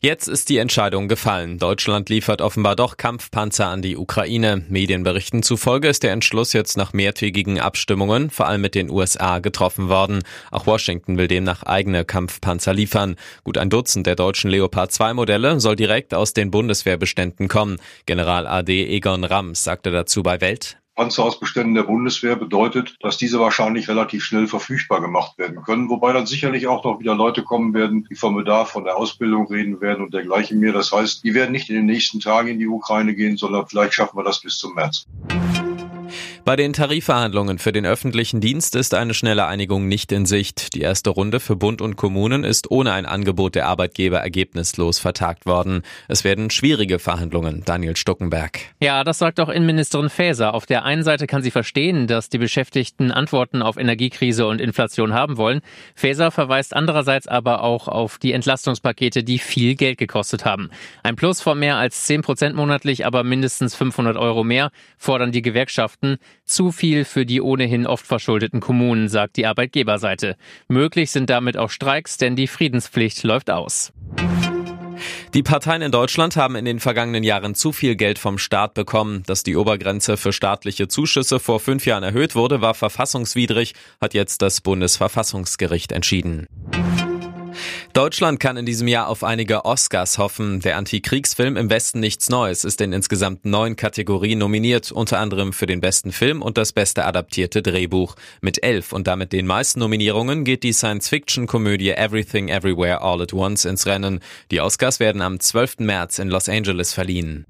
Jetzt ist die Entscheidung gefallen. Deutschland liefert offenbar doch Kampfpanzer an die Ukraine. Medienberichten zufolge ist der Entschluss jetzt nach mehrtägigen Abstimmungen, vor allem mit den USA, getroffen worden. Auch Washington will demnach eigene Kampfpanzer liefern. Gut ein Dutzend der deutschen Leopard 2 Modelle soll direkt aus den Bundeswehrbeständen kommen. General AD Egon Rams sagte dazu bei Welt. Panzerausbeständen der Bundeswehr bedeutet, dass diese wahrscheinlich relativ schnell verfügbar gemacht werden können, wobei dann sicherlich auch noch wieder Leute kommen werden, die vom Bedarf von der Ausbildung reden werden und dergleichen mehr. Das heißt, die werden nicht in den nächsten Tagen in die Ukraine gehen, sondern vielleicht schaffen wir das bis zum März. Bei den Tarifverhandlungen für den öffentlichen Dienst ist eine schnelle Einigung nicht in Sicht. Die erste Runde für Bund und Kommunen ist ohne ein Angebot der Arbeitgeber ergebnislos vertagt worden. Es werden schwierige Verhandlungen. Daniel Stuckenberg. Ja, das sagt auch Innenministerin Faeser. Auf der einen Seite kann sie verstehen, dass die Beschäftigten Antworten auf Energiekrise und Inflation haben wollen. Faeser verweist andererseits aber auch auf die Entlastungspakete, die viel Geld gekostet haben. Ein Plus von mehr als 10 Prozent monatlich, aber mindestens 500 Euro mehr fordern die Gewerkschaften. Zu viel für die ohnehin oft verschuldeten Kommunen, sagt die Arbeitgeberseite. Möglich sind damit auch Streiks, denn die Friedenspflicht läuft aus. Die Parteien in Deutschland haben in den vergangenen Jahren zu viel Geld vom Staat bekommen. Dass die Obergrenze für staatliche Zuschüsse vor fünf Jahren erhöht wurde, war verfassungswidrig, hat jetzt das Bundesverfassungsgericht entschieden. Deutschland kann in diesem Jahr auf einige Oscars hoffen. Der Antikriegsfilm Im Westen nichts Neues ist in insgesamt neun Kategorien nominiert, unter anderem für den besten Film und das beste adaptierte Drehbuch. Mit elf und damit den meisten Nominierungen geht die Science-Fiction-Komödie Everything Everywhere All at Once ins Rennen. Die Oscars werden am 12. März in Los Angeles verliehen.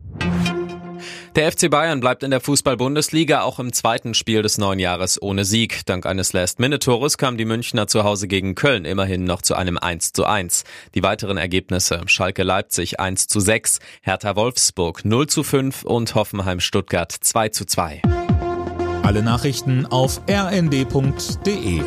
Der FC Bayern bleibt in der Fußball-Bundesliga auch im zweiten Spiel des neuen Jahres ohne Sieg. Dank eines Last-Minute-Tores kam die Münchner zu Hause gegen Köln immerhin noch zu einem 1 zu 1. Die weiteren Ergebnisse Schalke Leipzig 1 zu 6, Hertha Wolfsburg 0 zu 5 und Hoffenheim Stuttgart 2 zu 2. Alle Nachrichten auf rnd.de